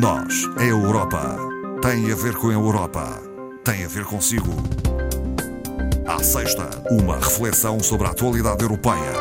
Nós, a Europa, tem a ver com a Europa, tem a ver consigo. À sexta, uma reflexão sobre a atualidade europeia.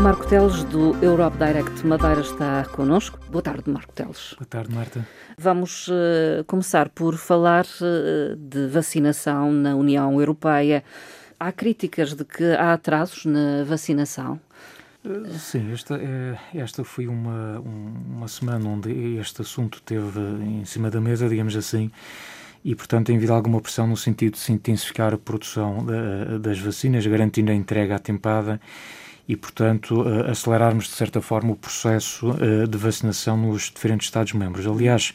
Marco Teles, do Europe Direct Madeira, está connosco. Boa tarde, Marco Teles. Boa tarde, Marta. Vamos uh, começar por falar uh, de vacinação na União Europeia. Há críticas de que há atrasos na vacinação. Uh, sim, esta, é, esta foi uma, uma semana onde este assunto teve em cima da mesa, digamos assim, e, portanto, tem havido alguma pressão no sentido de se intensificar a produção das vacinas, garantindo a entrega atempada e, portanto, acelerarmos, de certa forma, o processo de vacinação nos diferentes Estados-membros. Aliás,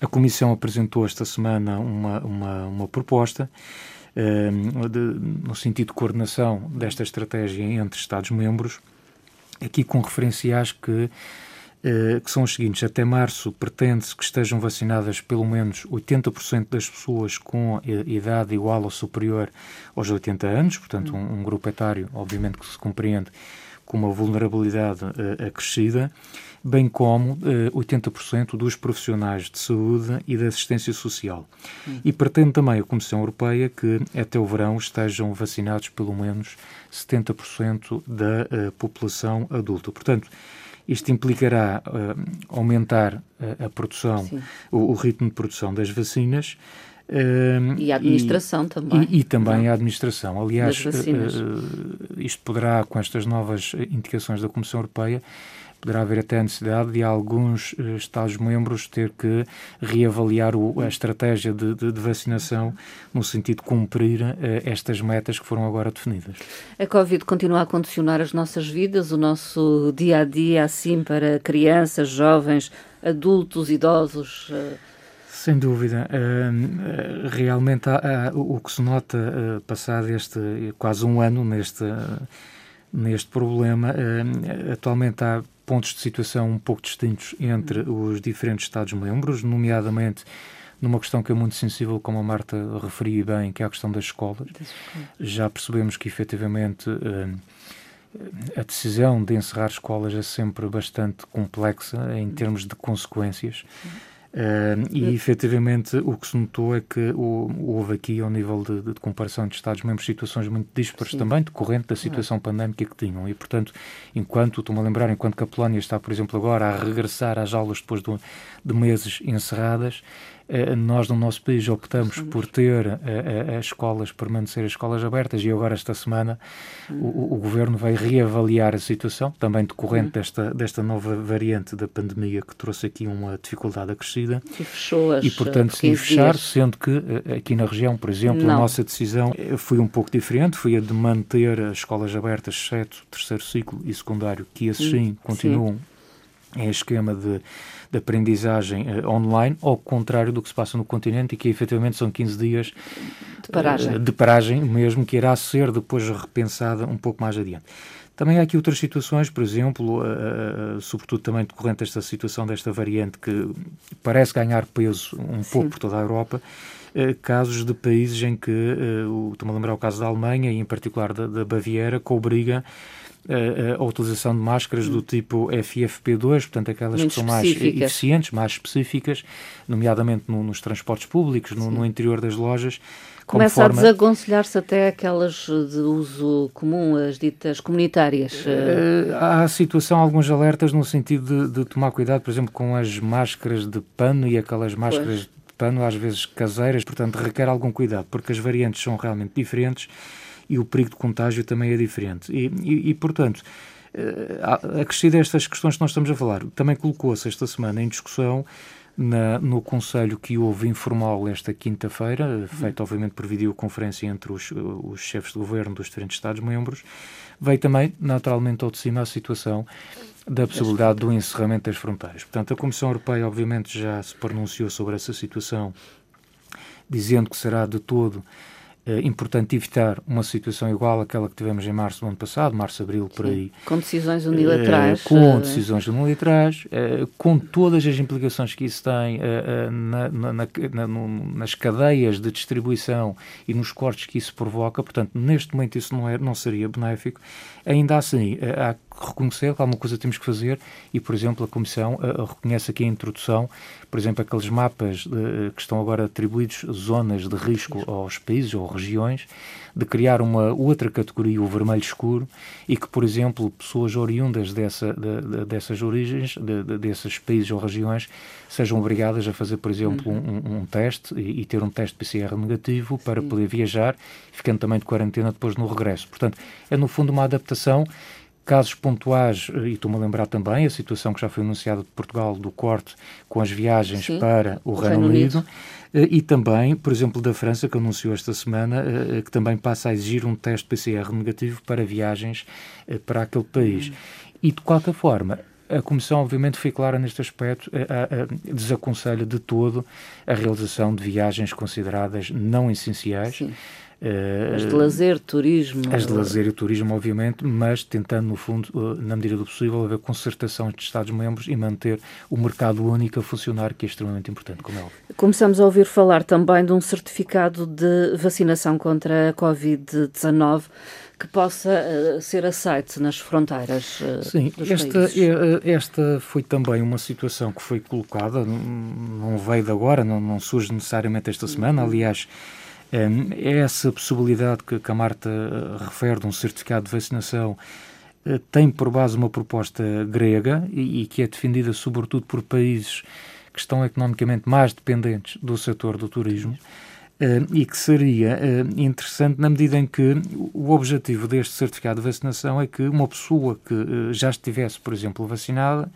a Comissão apresentou esta semana uma, uma, uma proposta de, no sentido de coordenação desta estratégia entre Estados-membros, aqui com referenciais que que são os seguintes. Até março pretende-se que estejam vacinadas pelo menos 80% das pessoas com idade igual ou superior aos 80 anos, portanto, um, um grupo etário, obviamente, que se compreende com uma vulnerabilidade uh, acrescida, bem como uh, 80% dos profissionais de saúde e da assistência social. Hum. E pretende também a Comissão Europeia que até o verão estejam vacinados pelo menos 70% da uh, população adulta. Portanto, isto implicará aumentar a, a produção, o, o, ritmo de produção das vacinas. Uh, e a administração e, também. E, e também não? a administração. Aliás, uh, isto poderá, com estas novas indicações da Comissão Europeia, poderá haver até a necessidade de alguns uh, Estados-membros ter que reavaliar o, a estratégia de, de, de, vacinação no sentido de cumprir uh, estas metas que foram agora definidas. A Covid continua a condicionar as nossas vidas, o nosso dia a dia, assim, para crianças, jovens, adultos, idosos. Uh... Sem dúvida. Uh, realmente há, há, o que se nota uh, passado este quase um ano neste, uh, neste problema, atualmente há pontos de situação um pouco distintos entre os diferentes Estados-membros, nomeadamente numa questão que é muito sensível, como a Marta referia bem, que é a questão das escolas. Já percebemos que, efetivamente, a decisão de encerrar escolas é sempre bastante complexa em termos de consequências. Uh, e efetivamente o que se notou é que o, houve aqui, ao nível de, de comparação de Estados-membros, situações muito dispares Sim. também, decorrente da situação pandémica que tinham. E, portanto, enquanto, estou-me a lembrar, enquanto que a Polónia está, por exemplo, agora a regressar às aulas depois de, de meses encerradas, eh, nós no nosso país optamos por ter eh, eh, as escolas, permanecer as escolas abertas e agora esta semana o, o, Governo vai reavaliar a situação, também decorrente desta, desta nova variante da pandemia que trouxe aqui uma dificuldade acrescida. E fechou as E, portanto, se fechar, sendo que aqui na região, por exemplo, Não. a nossa decisão foi um pouco diferente, foi a de manter as escolas abertas, exceto terceiro ciclo e secundário, que esses sim, sim continuam sim. Em esquema de de aprendizagem uh, online, ao contrário do que se passa no continente e que efetivamente são 15 dias de paragem, uh, de paragem mesmo, que irá ser depois repensada um pouco mais adiante. Também há aqui outras situações, por exemplo, uh, sobretudo também decorrente desta situação desta variante que parece ganhar peso um Sim. pouco por toda a Europa, casos de países em que, estou-me a lembrar o caso da Alemanha e em particular da, da Baviera, que obriga a, a, utilização de máscaras do tipo FFP2, portanto aquelas Muito que são mais eficientes, mais específicas, nomeadamente no, nos transportes públicos, no, no, interior das lojas. Começa forma... a desaconselhar-se até aquelas de uso comum, as ditas comunitárias. Uh, há situação, alguns alertas no sentido de, de, tomar cuidado, por exemplo, com as máscaras de pano e aquelas máscaras pois. de pano, às vezes caseiras, portanto requer algum cuidado, porque as variantes são realmente diferentes e o perigo de contágio também é diferente. E, e, e portanto, eh, acrescido a estas questões que nós estamos a falar, também colocou-se esta semana em discussão na, no Conselho que houve informal esta quinta-feira, feito obviamente por videoconferência entre os, os chefes de governo dos diferentes Estados-membros, veio também naturalmente ao de cima a situação da possibilidade do encerramento das fronteiras. Portanto, a Comissão Europeia obviamente já se pronunciou sobre essa situação, dizendo que será de todo é importante evitar uma situação igual àquela que tivemos em março do ano passado, março, abril, por aí. Com decisões unilaterais. Uh, com decisões unilaterais, uh, com todas as implicações que isso tem na, na, na, nas cadeias de distribuição e nos cortes que isso provoca. Portanto, neste momento isso não, é, não seria benéfico. Ainda assim, há reconhecer que alguma coisa temos que fazer e, por exemplo, a Comissão uh, reconhece aqui a introdução, por exemplo, aqueles mapas uh, que estão agora atribuídos zonas de risco aos países ou regiões, de criar uma outra categoria, o vermelho escuro, e que, por exemplo, pessoas oriundas dessa, de, de, dessas origens, de, desses países ou regiões, sejam obrigadas a fazer, por exemplo, uhum. um, um, teste e, e, ter um teste PCR negativo para Sim. poder viajar, ficando também de quarentena depois no regresso. Portanto, é no fundo uma adaptação casos pontuais, e estou-me a lembrar também a situação que já foi anunciada de Portugal do corte com as viagens Sim, para o, o Reino, Reino, Unido, Unido. Eh, e também, por exemplo, da França, que anunciou esta semana, eh, que também passa a exigir um teste PCR negativo para viagens eh, para aquele país. E, de qualquer forma, a Comissão, obviamente, foi clara neste aspecto, a, a, desaconselha de todo a realização de viagens consideradas não essenciais. Sim. As de lazer, turismo. As de lazer e turismo, obviamente, mas tentando, no fundo, na medida do possível, haver concertação entre Estados-membros e manter o mercado único a funcionar, que é extremamente importante, como é óbvio. Começamos a ouvir falar também de um certificado de vacinação contra a Covid-19 que possa uh, ser aceite nas fronteiras uh, Sim, esta, é, esta foi também uma situação que foi colocada, não veio de agora, não, não surge necessariamente esta semana, aliás, é essa possibilidade que, a Marta refere de um certificado de vacinação tem por base uma proposta grega e, que é defendida sobretudo por países que estão economicamente mais dependentes do setor do turismo. Uh, e que seria interessante na medida em que o objetivo deste certificado de vacinação é que uma pessoa que já estivesse, por exemplo, vacinada,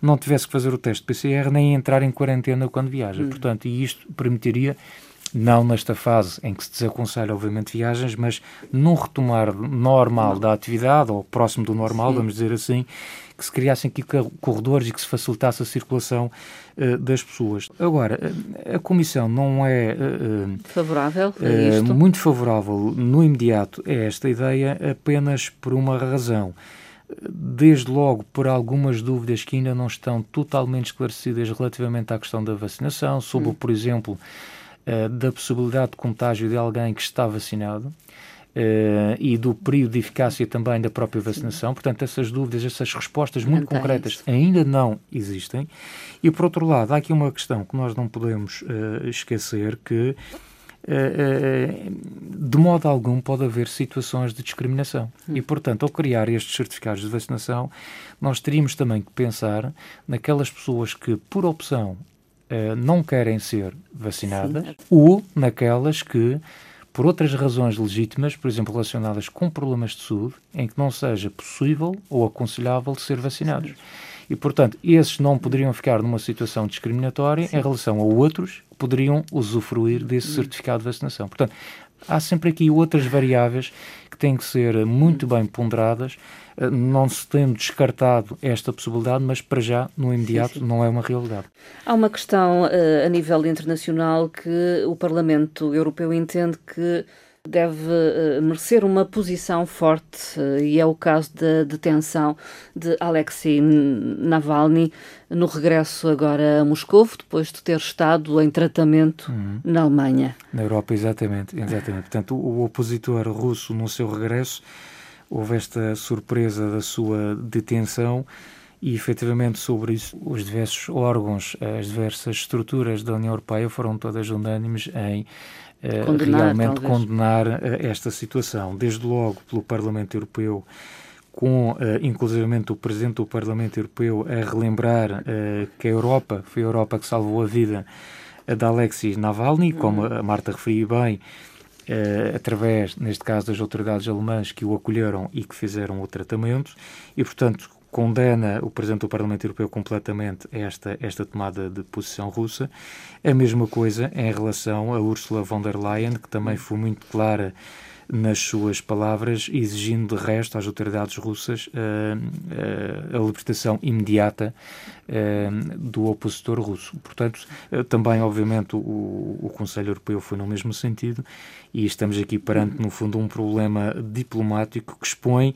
não tivesse que fazer o teste PCR nem entrar em quarentena quando viaja. Hum. Portanto, e isto permitiria não nesta fase em que se desaconselha, obviamente, viagens, mas num retomar normal da atividade, ou próximo do normal, Sim. vamos dizer assim, que se criassem aqui corredores e que se facilitasse a circulação uh, das pessoas. Agora, a Comissão não é uh, favorável isto? muito favorável no imediato a esta ideia apenas por uma razão desde logo por algumas dúvidas que ainda não estão totalmente esclarecidas relativamente à questão da vacinação, sobre, hum. por exemplo, uh, da possibilidade de contágio de alguém que está vacinado. Uh, e do período de eficácia também da própria vacinação. Portanto, essas dúvidas, essas respostas muito concretas ainda não existem. E, por outro lado, há aqui uma questão que nós não podemos uh, esquecer que de modo algum pode haver situações de discriminação. Hum. E, portanto, ao criar estes certificados de vacinação, nós teríamos também que pensar naquelas pessoas que, por opção, uh, não querem ser vacinadas Sim. ou naquelas que, por outras razões legítimas, por exemplo, relacionadas com problemas de saúde, em que não seja possível ou aconselhável ser vacinados. Sim. E, portanto, esses não poderiam ficar numa situação discriminatória Sim. em relação a outros que poderiam usufruir desse hum. certificado de vacinação. Portanto, há sempre aqui outras variáveis que têm que ser muito bem ponderadas eh, não se tendo descartado esta possibilidade, mas para já, no imediato, sim, sim. não é uma realidade. Há uma questão uh, a nível internacional que o Parlamento Europeu entende que deve uh, merecer uma posição forte uh, e é o caso da detenção de Alexei Navalny no regresso agora a Moscou, depois de ter estado em tratamento uhum. na Alemanha. Na Europa, exatamente, exatamente. Portanto, o opositor russo no seu regresso houve esta surpresa da sua detenção e efetivamente sobre isso os diversos órgãos, as diversas estruturas da União Europeia foram todas unânimes em condenar, realmente talvez. condenar uh, esta situação. Desde logo pelo Parlamento Europeu, com uh, inclusivamente o Presidente do Parlamento Europeu a relembrar que a Europa, foi a Europa que salvou a vida de Alexis Navalny, como a Marta referiu bem, Uh, através, neste caso, das autoridades alemãs que o acolheram e que fizeram o tratamento, e, portanto, condena o Presidente do Parlamento Europeu completamente esta, esta tomada de posição russa. A mesma coisa em relação a Ursula von der Leyen, que também foi muito clara nas suas palavras, exigindo de resto às autoridades russas uh, uh, a libertação imediata uh, do opositor russo. Portanto, também, obviamente, o, o Conselho Europeu foi no mesmo sentido e estamos aqui perante, no fundo, um problema diplomático que expõe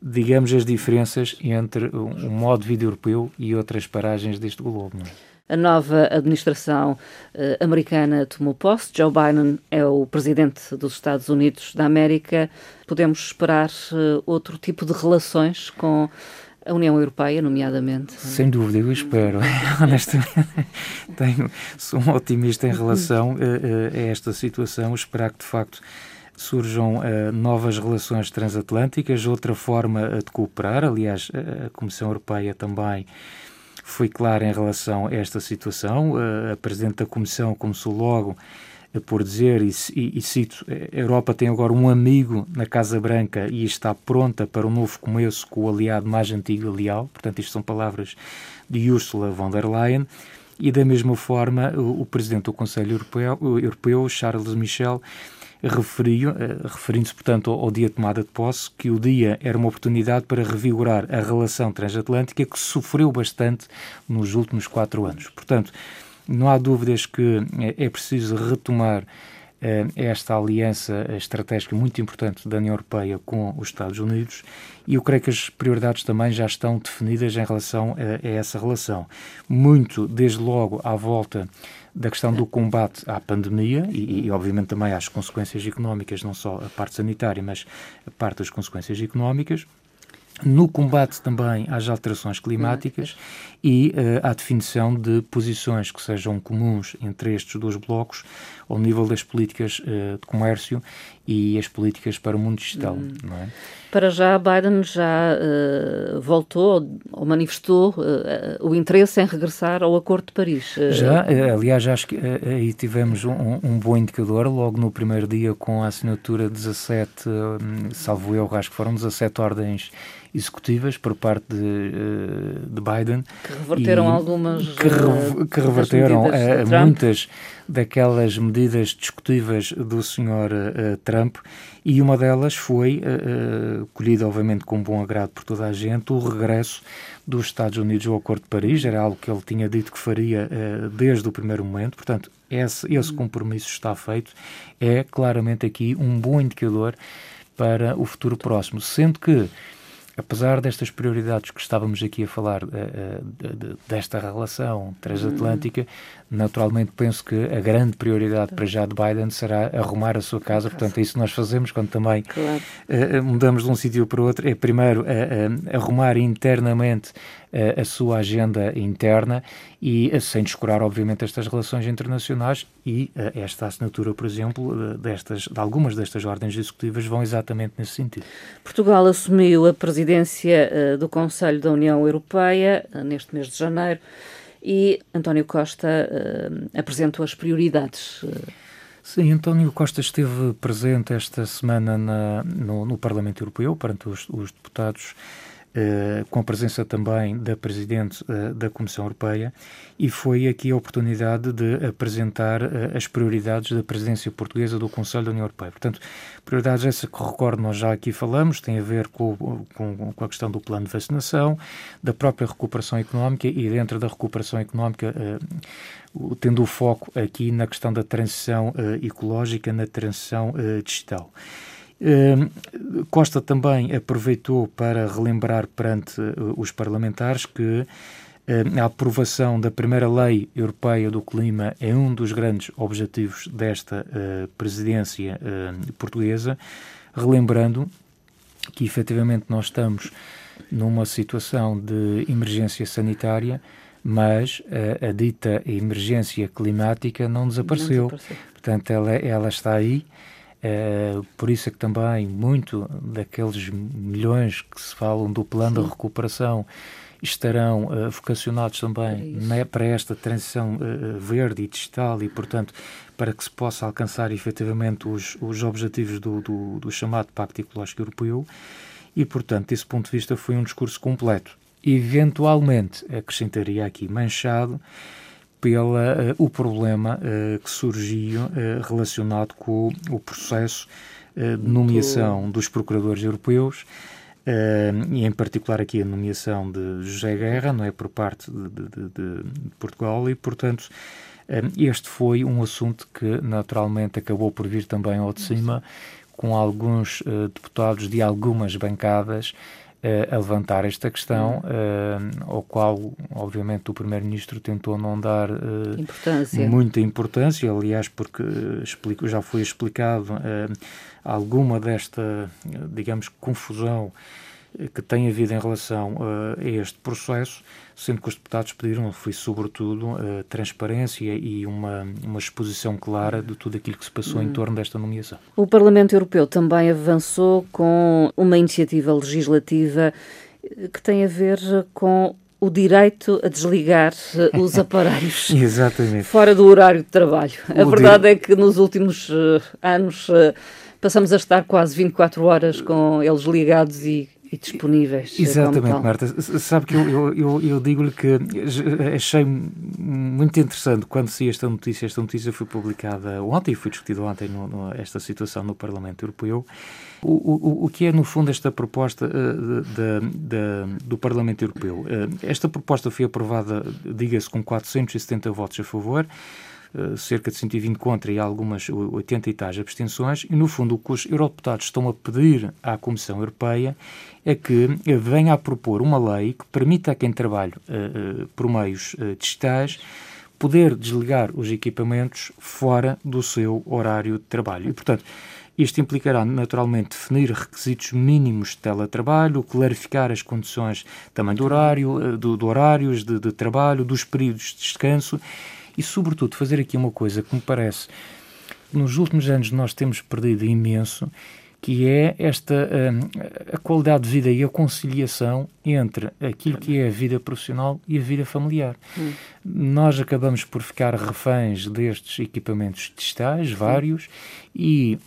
digamos, as diferenças entre o modo de vida europeu e outras paragens deste globo. É? A nova administração eh, americana tomou posse. Joe Biden é o presidente dos Estados Unidos da América. Podemos esperar eh, outro tipo de relações com a União Europeia, nomeadamente? Sem dúvida, eu espero. Honestamente, tenho, sou um otimista em relação a, a esta situação. Esperar que, de facto, surjam uh, novas relações transatlânticas, outra forma de cooperar. Aliás, a Comissão Europeia também foi clara em relação a esta situação. Uh, a Presidente da Comissão começou logo por dizer, e, e, e, cito, a Europa tem agora um amigo na Casa Branca e está pronta para um novo começo com o aliado mais antigo e leal. Portanto, isto são palavras de Ursula von der Leyen. E da mesma forma, o, o Presidente do Conselho Europeu, Europeu Charles Michel, eh, referindo-se, portanto, ao, ao, dia de tomada de posse, que o dia era uma oportunidade para revigorar a relação transatlântica que sofreu bastante nos últimos quatro anos. Portanto, não há dúvidas que é, é preciso retomar eh, esta aliança estratégica muito importante da União Europeia com os Estados Unidos e eu creio que as prioridades também já estão definidas em relação a, a essa relação. Muito, desde logo, à volta da questão do combate à pandemia e, e, obviamente, também às consequências económicas, não só a parte sanitária, mas a parte das consequências económicas no combate também às alterações climáticas e uh, à definição de posições que sejam comuns entre estes dois blocos ao nível das políticas uh, de comércio e as políticas para o mundo digital. Hum. Não é? Para já, Biden já uh, voltou ou manifestou o interesse em regressar ao Acordo de Paris. Já, aliás, acho que aí tivemos um, um, bom indicador logo no primeiro dia com a assinatura 17, salvo eu, acho que foram 17 ordens executivas por parte de, de Biden. Que reverteram algumas. Que, que reverteram uh, muitas daquelas medidas discutíveis do Sr. Uh, Trump e uma delas foi, uh, colhida obviamente com bom agrado por toda a gente, o regresso dos Estados Unidos ao Acordo de Paris, era algo que ele tinha dito que faria desde o primeiro momento, portanto, esse, esse compromisso está feito, é claramente aqui um bom indicador para o futuro próximo, sendo que apesar destas prioridades que estávamos aqui a falar, uh, de, desta relação transatlântica, naturalmente penso que a grande prioridade para já de Biden será arrumar a sua casa. Portanto, é isso que nós fazemos quando também claro. uh, mudamos de um sítio para outro. É primeiro arrumar internamente a sua agenda interna e sem descurar, obviamente, estas relações internacionais e esta assinatura, por exemplo, destas, de algumas destas ordens executivas vão exatamente nesse sentido. Portugal assumiu a presidência do Conselho da União Europeia neste mês de janeiro e António Costa uh, apresentou as prioridades. Sim, António Costa esteve presente esta semana na, no, no, Parlamento Europeu, perante os, os deputados eh, com a presença também da Presidente uh, da Comissão Europeia, e foi aqui a oportunidade de apresentar uh, as prioridades da presidência portuguesa do Conselho da União Europeia. Portanto, prioridades essas que recordo, nós já aqui falamos, têm a ver com, com, com, a questão do plano de vacinação, da própria recuperação económica e dentro da recuperação económica tendo o foco aqui na questão da transição ecológica, na transição digital. Ehm, Costa também aproveitou para relembrar perante eh, os parlamentares que ehm, a aprovação da primeira lei europeia do clima é um dos grandes objetivos desta uh, presidência uh, portuguesa, relembrando que efetivamente nós estamos numa situação de emergência sanitária, mas uh, a dita emergência climática não desapareceu. Não desapareceu. Portanto, ela, ela está aí é, por isso é que também muito daqueles milhões que se falam do plano Sim. de recuperação estarão uh, vocacionados também né, para esta transição uh, verde e digital e, portanto, para que se possa alcançar efetivamente os, os objetivos do, do, do chamado Pacto Ecológico Europeu e, portanto, desse ponto de vista foi um discurso completo. Eventualmente, acrescentaria aqui, manchado pela uh, o problema uh, que surgiu uh, relacionado com o, processo de nomeação dos procuradores europeus e em particular aqui a nomeação de José Guerra, não é por parte de, de, de, de Portugal e portanto este foi um assunto que naturalmente acabou por vir também ao de cima com alguns deputados de algumas bancadas a levantar esta questão, ao qual, obviamente, o Primeiro-Ministro tentou não dar importância. muita importância, aliás, porque explico, já foi explicado alguma desta, digamos, confusão que tem havido em relação uh, a este processo, sendo que os deputados pediram, foi sobretudo, uh, transparência e uma, uma exposição clara de tudo aquilo que se passou em hum. torno desta nomeação. O Parlamento Europeu também avançou com uma iniciativa legislativa que tem a ver com o direito a desligar os aparelhos fora do horário de trabalho. A o verdade é que nos últimos anos passamos a estar quase 24 horas com eles ligados e e disponíveis. Eh, Exatamente, Marta. Sabe que eu, eu, eu, digo-lhe que achei muito interessante quando se esta notícia. Esta notícia foi publicada ontem e foi discutida ontem no, no, esta situação no Parlamento Europeu. O, o, o que é, no fundo, esta proposta uh, de, de, do Parlamento Europeu? Uh, esta proposta foi aprovada, diga-se, com 470 votos a favor. Eh, cerca de 120 contra e algumas 80 e tais abstenções, e no fundo o que os eurodeputados estão a pedir à Comissão Europeia é que venha a propor uma lei que permita a quem trabalha uh, por meios digitais poder desligar os equipamentos fora do seu horário de trabalho. E, portanto, isto implicará, naturalmente, definir requisitos mínimos de teletrabalho, clarificar as condições também do horário, do, do horários de, de trabalho, dos períodos de descanso e, sobretudo, fazer aqui uma coisa que me parece nos últimos anos nós temos perdido imenso, que é esta hum, a qualidade de vida e a conciliação entre aquilo que é a vida profissional e a vida familiar. Hum. Nós acabamos por ficar reféns destes equipamentos digitais, vários, e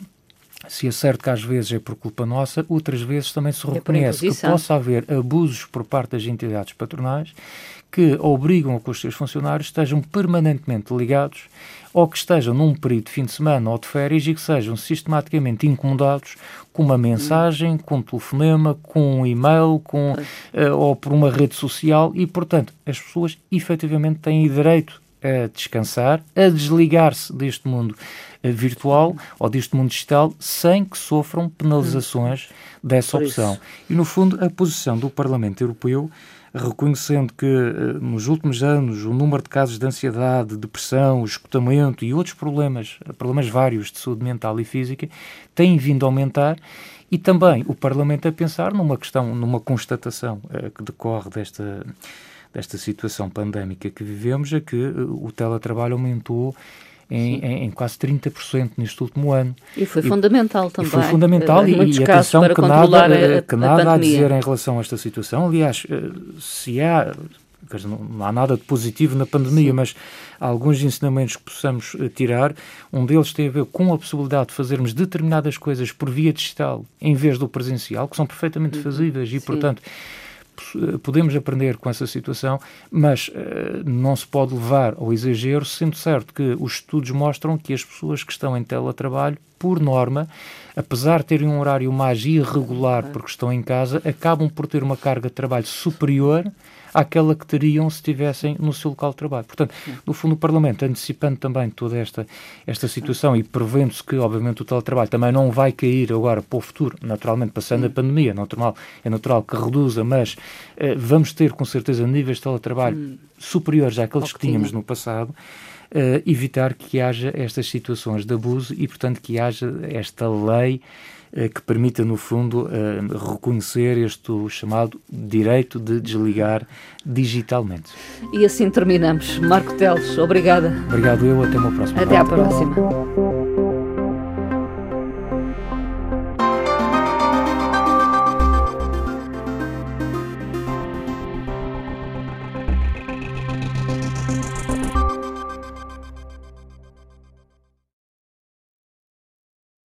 se é certo que às vezes é por culpa nossa, outras vezes também se é reconhece que possa haver abusos por parte das entidades patronais que obrigam a que os seus funcionários estejam permanentemente ligados ou que estejam num período de fim de semana ou de férias e que sejam sistematicamente incomodados com uma mensagem, com um telefonema, com um e-mail, com, uh, ou por uma rede social e, portanto, as pessoas efetivamente têm direito a descansar, a desligar-se deste mundo uh, virtual ou deste mundo digital sem que sofram penalizações dessa opção. E, no fundo, a posição do Parlamento Europeu reconhecendo que eh, nos últimos anos o número de casos de ansiedade, depressão, escutamento e outros problemas, problemas vários de saúde mental e física, têm vindo a aumentar e também o Parlamento a pensar numa questão, numa constatação uh, que decorre desta, desta situação pandémica que vivemos, é que uh, o teletrabalho aumentou em, em, em, quase 30% neste último ano. E foi e, fundamental também. foi fundamental e, e atenção que nada, a, que nada a, a dizer em relação a esta situação. Aliás, eh, se há não há nada de positivo na pandemia, Sim. mas há alguns ensinamentos que possamos eh, tirar. Um deles tem a ver com a possibilidade de fazermos determinadas coisas por via digital em vez do presencial, que são perfeitamente uhum. fazíveis e, Sim. Portanto, podemos aprender com essa situação, mas uh, não se pode levar ao exagero, sendo certo que os estudos mostram que as pessoas que estão em teletrabalho, por norma, apesar de terem um horário mais irregular porque estão em casa, acabam por ter uma carga de trabalho superior àquela que teriam se estivessem no seu local de trabalho. Portanto, no fundo, o Parlamento, antecipando também toda esta, esta situação e prevendo-se que, obviamente, o teletrabalho também não vai cair agora para o futuro, naturalmente, passando a pandemia, natural, é natural que reduza, mas eh, vamos ter, com certeza, níveis de teletrabalho. Superiores àqueles que tínhamos no passado. Uh, evitar que haja estas situações de abuso e, portanto, que haja esta lei eh, que permita, no fundo, eh, reconhecer este chamado direito de desligar digitalmente. E assim terminamos. Marco Teles, obrigada. Obrigado eu, até uma próxima. Até à próxima.